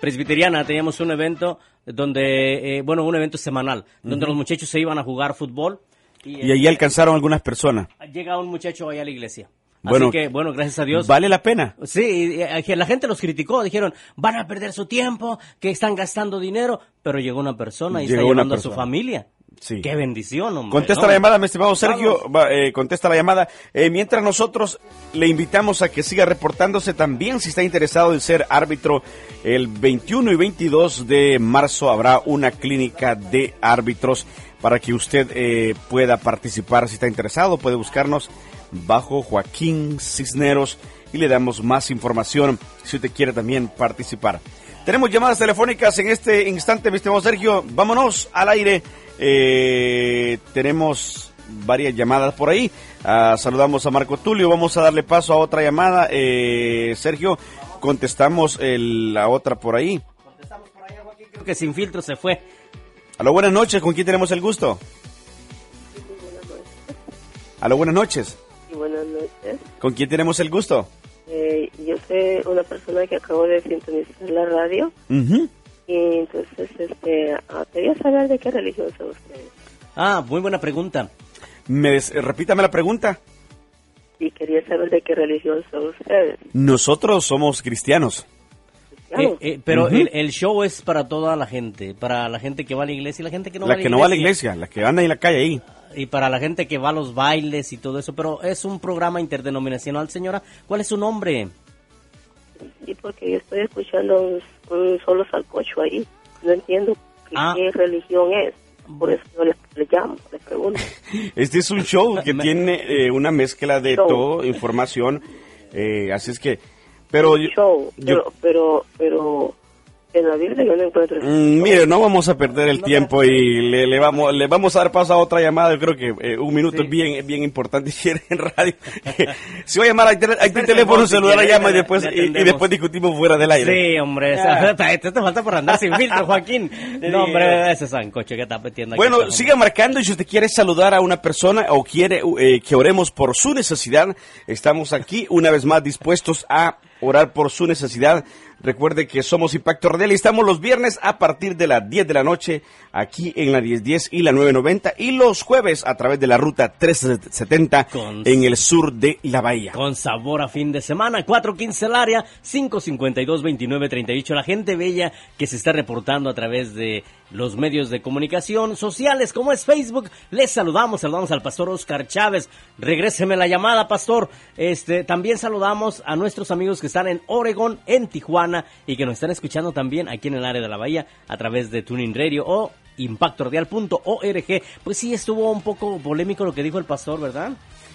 presbiteriana teníamos un evento donde, eh, bueno, un evento semanal, donde los muchachos se iban a jugar fútbol. Y allí alcanzaron algunas personas. Llega un muchacho ahí a la iglesia. Bueno, Así que, bueno, gracias a Dios. ¿Vale la pena? Sí, la gente los criticó, dijeron, van a perder su tiempo, que están gastando dinero, pero llegó una persona y Llegó está llevando a su familia. Sí. Qué bendición, hombre. Contesta ¿no? la llamada, mi estimado Sergio. Va, eh, contesta la llamada. Eh, mientras nosotros le invitamos a que siga reportándose también si está interesado en ser árbitro. El 21 y 22 de marzo habrá una clínica de árbitros para que usted eh, pueda participar. Si está interesado, puede buscarnos bajo Joaquín Cisneros y le damos más información si usted quiere también participar. Tenemos llamadas telefónicas en este instante, mi estimado Sergio. Vámonos al aire. Eh, tenemos varias llamadas por ahí. Ah, saludamos a Marco Tulio. Vamos a darle paso a otra llamada. Eh, Sergio, contestamos el- la otra por ahí. Creo que sin filtro se fue. Aló, buenas noches. ¿Con quién tenemos el gusto? Aló, buenas noches. Buenas noches. ¿Con quién tenemos el gusto? Eh, yo soy una persona que acabo de sintonizar la radio y entonces este, ah, quería saber de qué religión son ustedes. Ah, muy buena pregunta. Me des- repítame la pregunta. Y quería saber de qué religión son ustedes. Nosotros somos cristianos. Eh, eh, pero el, el show es para toda la gente, para la gente que va a la iglesia y la gente que no la va a la que no va a la iglesia, la que anda en la calle ahí. Y para la gente que va a los bailes y todo eso, pero es un programa interdenominacional, señora. ¿Cuál es su nombre? Sí, porque yo estoy escuchando un, un solo salcocho ahí. No entiendo qué, Ah. qué religión es. Por eso yo le, le llamo, le pregunto. Este es un show que tiene eh, una mezcla de Show. todo, información, eh, así es que, pero yo- Show, yo- pero, pero, pero en la Biblia yo no encuentro Mm, mire, no vamos a perder el tiempo y le, le vamos le vamos a dar paso a otra llamada. Yo creo que eh, un minuto es bien bien importante si en radio. si va a llamar, hay, tel- hay tu teléfono celular, quiere, llama y después y- y, después discutimos fuera del aire. Sí, hombre, te, te falta por andar sin filtro, Joaquín. No, hombre, ese sancocho que está metiendo aquí. Bueno, está- siga marcando y si usted quiere saludar a una persona o quiere eh, que oremos por su necesidad, estamos aquí una vez más dispuestos a orar por su necesidad. Recuerde que somos Impacto Radial y estamos los viernes a partir de las 10 de la noche aquí en la 1010 y la 990 y los jueves a través de la ruta 370 Con- en el sur de la bahía. Con sabor a fin de semana, 415 el área, 552-2938. La gente bella que se está reportando a través de los medios de comunicación sociales como es Facebook. Les saludamos, saludamos al pastor Oscar Chávez. Regréseme la llamada, pastor. Este, también saludamos a nuestros amigos que están en Oregon, en Tijuana y que nos están escuchando también aquí en el área de la bahía a través de Tuning Radio o impactoradial.org. Pues sí, estuvo un poco polémico lo que dijo el pastor, ¿verdad?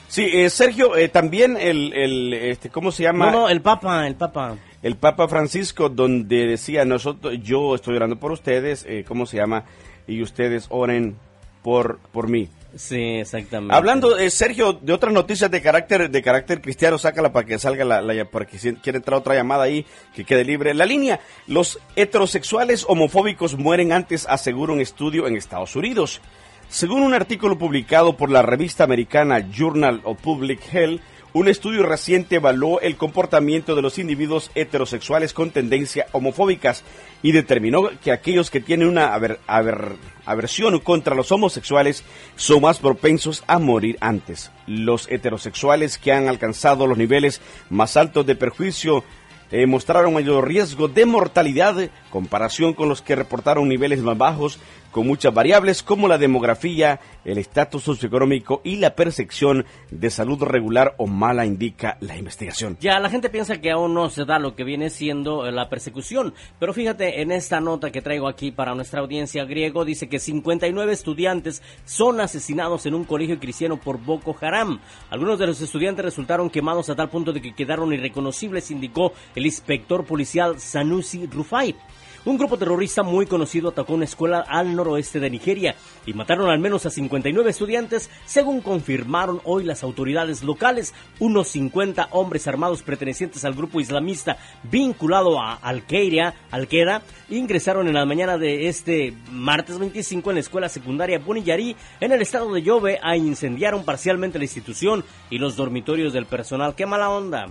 Sí, eh, Sergio, eh, también el, el, este, ¿cómo se llama? No, no, el Papa, el Papa. el Papa Francisco, donde decía, nosotros, yo estoy orando por ustedes, eh, ¿cómo se llama? Y ustedes oren por, por mí. Sí, exactamente. Hablando, eh, Sergio, de otras noticias de carácter de carácter cristiano, sácala para que salga la, la para que si quiere entrar otra llamada ahí, que quede libre. La línea, los heterosexuales homofóbicos mueren antes, asegura un estudio en Estados Unidos. Según un artículo publicado por la revista americana Journal of Public Health, un estudio reciente evaluó el comportamiento de los individuos heterosexuales con tendencia homofóbicas y determinó que aquellos que tienen una aver- aver- aversión contra los homosexuales son más propensos a morir antes. Los heterosexuales que han alcanzado los niveles más altos de perjuicio eh, mostraron mayor riesgo de mortalidad en comparación con los que reportaron niveles más bajos con muchas variables como la demografía, el estatus socioeconómico y la percepción de salud regular o mala, indica la investigación. Ya, la gente piensa que aún no se da lo que viene siendo eh, la persecución, pero fíjate, en esta nota que traigo aquí para nuestra audiencia griego, dice que 59 estudiantes son asesinados en un colegio cristiano por Boko Haram. Algunos de los estudiantes resultaron quemados a tal punto de que quedaron irreconocibles, indicó el inspector policial Sanusi Rufai. Un grupo terrorista muy conocido atacó una escuela al noroeste de Nigeria y mataron al menos a 59 estudiantes, según confirmaron hoy las autoridades locales. Unos 50 hombres armados pertenecientes al grupo islamista vinculado a Al-Qaeda Al ingresaron en la mañana de este martes 25 en la escuela secundaria Buniyari en el estado de Yobe a incendiaron parcialmente la institución y los dormitorios del personal. ¡Qué mala onda!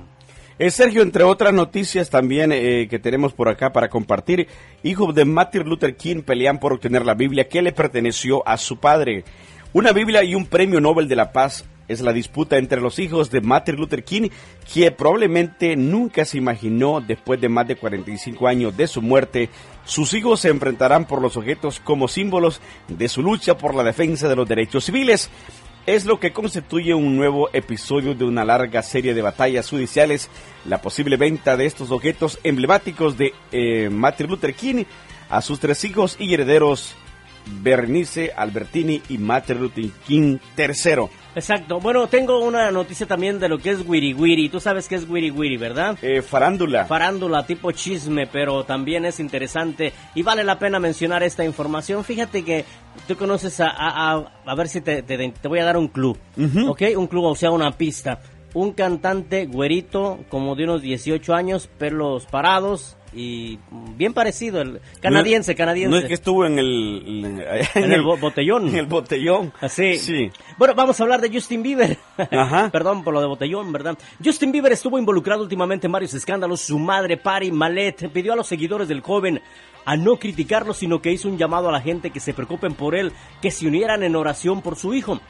Eh, Sergio, entre otras noticias también eh, que tenemos por acá para compartir, hijos de Martin Luther King pelean por obtener la Biblia que le perteneció a su padre. Una Biblia y un premio Nobel de la Paz es la disputa entre los hijos de Martin Luther King, que probablemente nunca se imaginó después de más de 45 años de su muerte. Sus hijos se enfrentarán por los objetos como símbolos de su lucha por la defensa de los derechos civiles es lo que constituye un nuevo episodio de una larga serie de batallas judiciales, la posible venta de estos objetos emblemáticos de eh, Martin Luther King a sus tres hijos y herederos, Bernice, Albertini y Martin Luther King III. Exacto. Bueno, tengo una noticia también de lo que es Wiri Wiri. Tú sabes qué es Wiri Wiri, ¿verdad? Eh, farándula. Farándula tipo chisme, pero también es interesante y vale la pena mencionar esta información. Fíjate que tú conoces a... A, a, a ver si te, te, te, voy a dar un club, uh -huh. ¿ok? Un club, o sea, una pista. Un cantante güerito, como de unos 18 años, pelos parados, y bien parecido, el canadiense, canadiense. No es que estuvo en el, en, en el, botellón. En el botellón. Así. Sí. Bueno, vamos a hablar de Justin Bieber. Ajá. Perdón por lo de botellón, ¿verdad? Justin Bieber estuvo involucrado últimamente en varios escándalos. Su madre, Patty Malet, pidió a los seguidores del joven a no criticarlo, sino que hizo un llamado a la gente que se preocupen por él, que se unieran en oración por su hijo.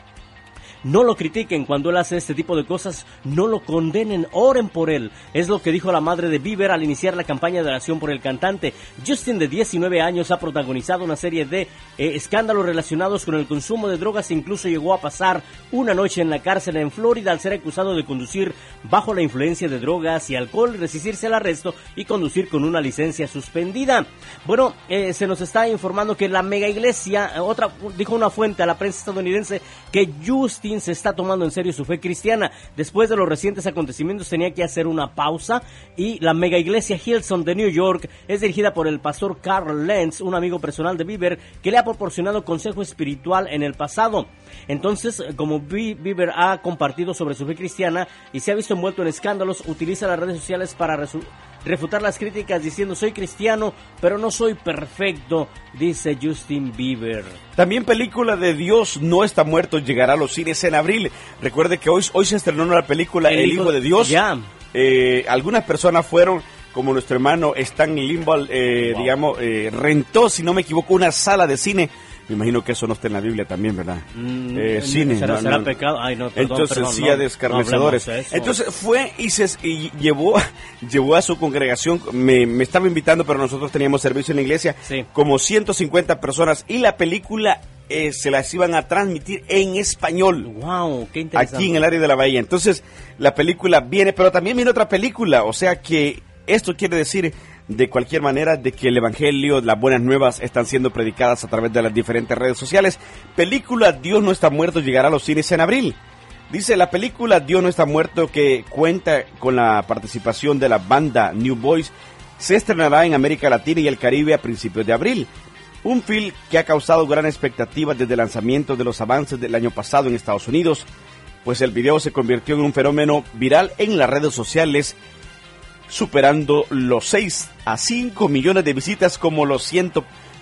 No lo critiquen cuando él hace este tipo de cosas, no lo condenen, oren por él. Es lo que dijo la madre de Bieber al iniciar la campaña de oración por el cantante. Justin, de 19 años, ha protagonizado una serie de eh, escándalos relacionados con el consumo de drogas e incluso llegó a pasar una noche en la cárcel en Florida al ser acusado de conducir bajo la influencia de drogas y alcohol, resistirse al arresto y conducir con una licencia suspendida. Bueno, eh, se nos está informando que la mega iglesia, eh, otra, dijo una fuente a la prensa estadounidense que Justin se está tomando en serio su fe cristiana. Después de los recientes acontecimientos tenía que hacer una pausa y la mega iglesia Hillsong de New York es dirigida por el pastor Carl Lenz, un amigo personal de Bieber que le ha proporcionado consejo espiritual en el pasado. Entonces, como Bieber ha compartido sobre su fe cristiana y se ha visto envuelto en escándalos, utiliza las redes sociales para refutar las críticas diciendo soy cristiano, pero no soy perfecto, dice Justin Bieber. También película de Dios no está muerto llegará a los cines en abril. Recuerde que hoy, hoy se estrenó la película El, Hijo, de Dios. Ya. Eh, algunas personas fueron como nuestro hermano Stan Limbal, eh, digamos, eh, rentó, si no me equivoco, una sala de cine. Me imagino que eso no está en la Biblia también, ¿verdad? Mm, eh, cine. ¿Será, será pecado? Ay, no, perdón, Entonces, perdón, sí, no hablemos de. Entonces fue y, se, y llevó, llevó a su congregación, me, me estaba invitando, pero nosotros teníamos servicio en la iglesia, como 150 personas, y la película eh, se las iban a transmitir en español. Wow, qué interesante. Aquí en el área de la bahía. Entonces, la película viene, pero también viene otra película, o sea que esto quiere decir de cualquier manera de que el Evangelio, las buenas nuevas están siendo predicadas a través de las diferentes redes sociales. Película Dios no está muerto llegará a los cines en abril. Dice la película Dios no está muerto que cuenta con la participación de la banda New Boys. Se estrenará en América Latina y el Caribe a principios de abril. Un film que ha causado gran expectativa desde el lanzamiento de los avances del año pasado en Estados Unidos, pues el video se convirtió en un fenómeno viral en las redes sociales superando los 6 a 5 millones de visitas como los 100,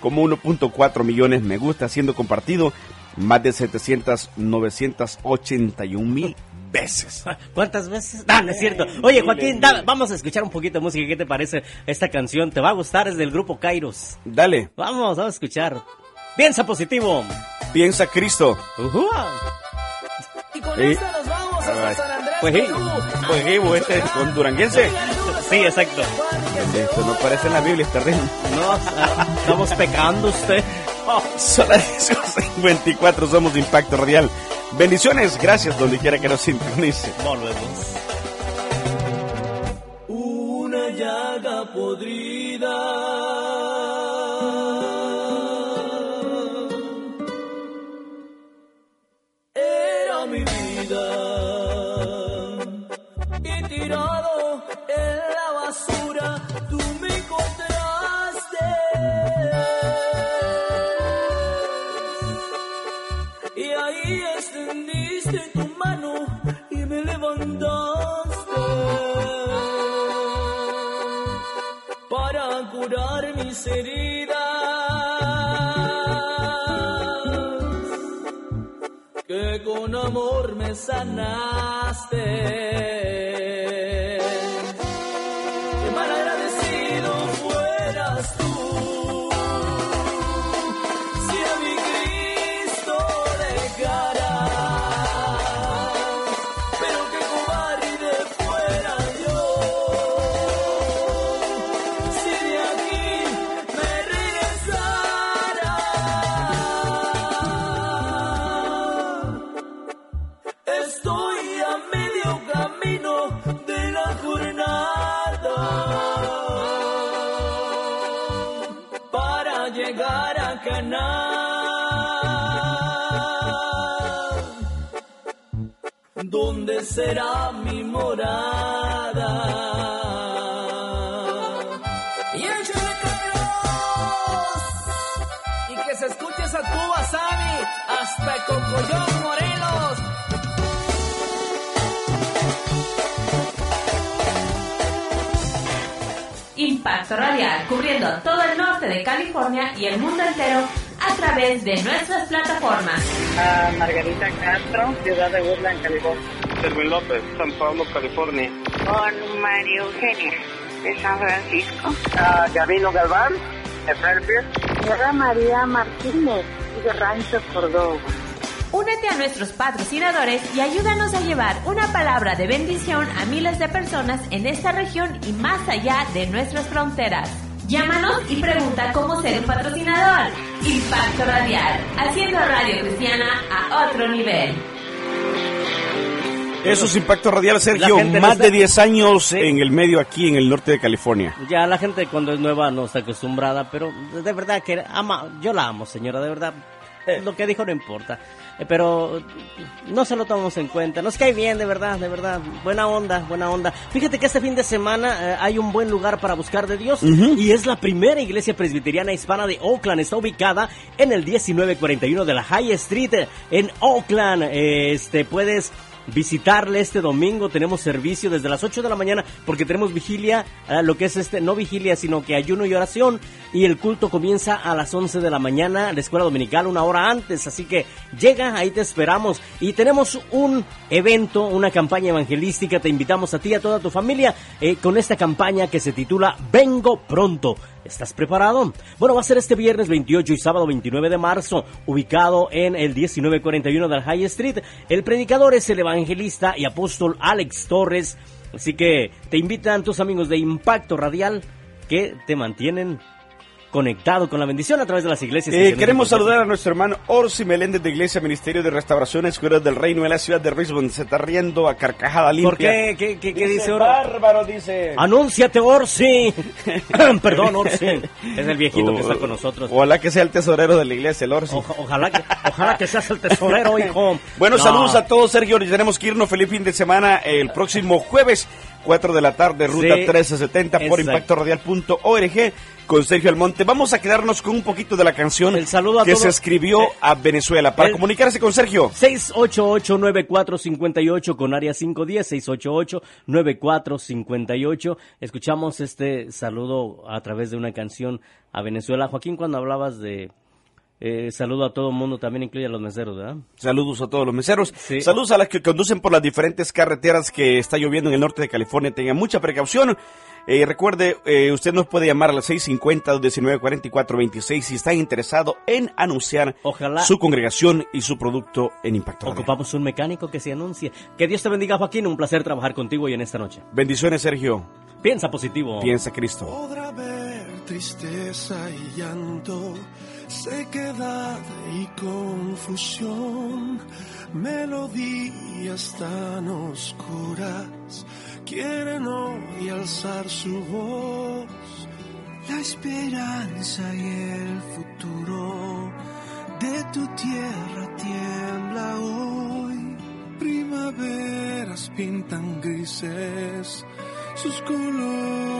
como 1.4 millones me gusta, siendo compartido más de 700, 981 mil veces. ¿Cuántas veces? No, no es cierto. Oye, Joaquín, vamos a escuchar un poquito de música. ¿Qué te parece esta canción? ¿Te va a gustar? Es del grupo Kairos. Dale. Vamos, vamos a escuchar. Piensa positivo. Piensa Cristo. Ujú. Y con Ey. esta nos vamos hasta. San Andrés. Pues sí, pues sí, pues este es con duranguense. Sí, exacto. Esto no parece en la Biblia, es terrible. No, estamos pecando usted. Son las 24, somos de Impacto Radial. Bendiciones, gracias donde quiera que nos sintonice. Volvemos. Una llaga podrida. En la basura, tú me encontraste. Y ahí extendiste tu mano y me levantaste para curar mis heridas que con amor me sanaste. Será mi morada. Y échale Carlos, y que se escuche esa tuba, Sammy, hasta Cocoyón, Morelos. Impacto Radial, cubriendo todo el norte de California y el mundo entero a través de nuestras plataformas. A Margarita Castro, ciudad de Woodland, California. Servín López, San Pablo, California. Con María Eugenia, de San Francisco. A Gabino Galván, de Fairfield. Sierra María Martínez, de Rancho Córdoba. Únete a nuestros patrocinadores y ayúdanos a llevar una palabra de bendición a miles de personas en esta región y más allá de nuestras fronteras. Llámanos y pregunta cómo ser un patrocinador. Impacto Radial, haciendo radio cristiana a otro nivel. Eso es Impacto Radial, Sergio. Más está- de 10 años en el medio aquí en el norte de California. Ya la gente cuando es nueva no está acostumbrada, pero de verdad que ama, yo la amo, señora, de verdad. Lo que dijo no importa. Eh, Pero no se lo tomamos en cuenta. Nos cae bien, de verdad, de verdad. Buena onda, buena onda. Fíjate que este fin de semana eh, hay un buen lugar para buscar de Dios. Y es la primera iglesia presbiteriana hispana de Oakland. Está ubicada en el 1941 de la High Street eh, en Oakland. Eh, Este, puedes visitarle este domingo. Tenemos servicio desde las 8 de la mañana porque tenemos vigilia, eh, lo que es este, no vigilia, sino que ayuno y oración. Y el culto comienza a las 11 de la mañana, la escuela dominical una hora antes. Así que llega, ahí te esperamos. Y tenemos un evento, una campaña evangelística. Te invitamos a ti y a toda tu familia eh, con esta campaña que se titula Vengo pronto. ¿Estás preparado? Bueno, va a ser este viernes 28 y sábado 29 de marzo, ubicado en el 1941 del High Street. El predicador es el evangelista y apóstol Alex Torres. Así que te invitan tus amigos de Impacto Radial que te mantienen conectado con la bendición a través de las iglesias. Eh, queremos de saludar a nuestro hermano Orsi Meléndez de Iglesia Ministerio de Restauración Escuelas del Reino en la ciudad de Richmond. Se está riendo a carcajada limpia. ¿Por qué? ¿Qué, qué- qué dice Oro? Bárbaro, dice. Anúnciate, Orsi. Perdón, Orsi. Es el viejito que está con nosotros. Ojalá que sea el tesorero de la iglesia, el Orsi. ojalá, que, ojalá que seas el tesorero, hijo. Bueno, No. saludos a todos, Sergio. Tenemos que irnos. Feliz fin de semana el próximo jueves, 4 de la tarde, ruta Sí, 1370 por impactoradial.org con Sergio Almonte. Vamos a quedarnos con un poquito de la canción a que todos. se escribió a Venezuela. Para El- comunicarse con Sergio, 688-9458 con área 510, 688-9458. Escuchamos este saludo a través de una canción a Venezuela. Joaquín, cuando hablabas de eh, saludo a todo el mundo, también incluye a los meseros, ¿verdad? Saludos a todos los meseros. Saludos a las que conducen por las diferentes carreteras que está lloviendo en el norte de California. Tengan mucha precaución. Eh, recuerde, eh, usted nos puede llamar a las 650-1944-26 si está interesado en anunciar Ojalá. su congregación y su producto en Impacto. Ocupamos un mecánico que se anuncie. Que Dios te bendiga, Joaquín. Un placer trabajar contigo y en esta noche. Bendiciones, Sergio. Piensa positivo. Piensa Cristo. Podrá haber tristeza y llanto, sequedad y confusión, melodías tan oscuras quieren hoy alzar su voz. La esperanza y el futuro de tu tierra tiembla hoy. Primaveras pintan grises sus colores.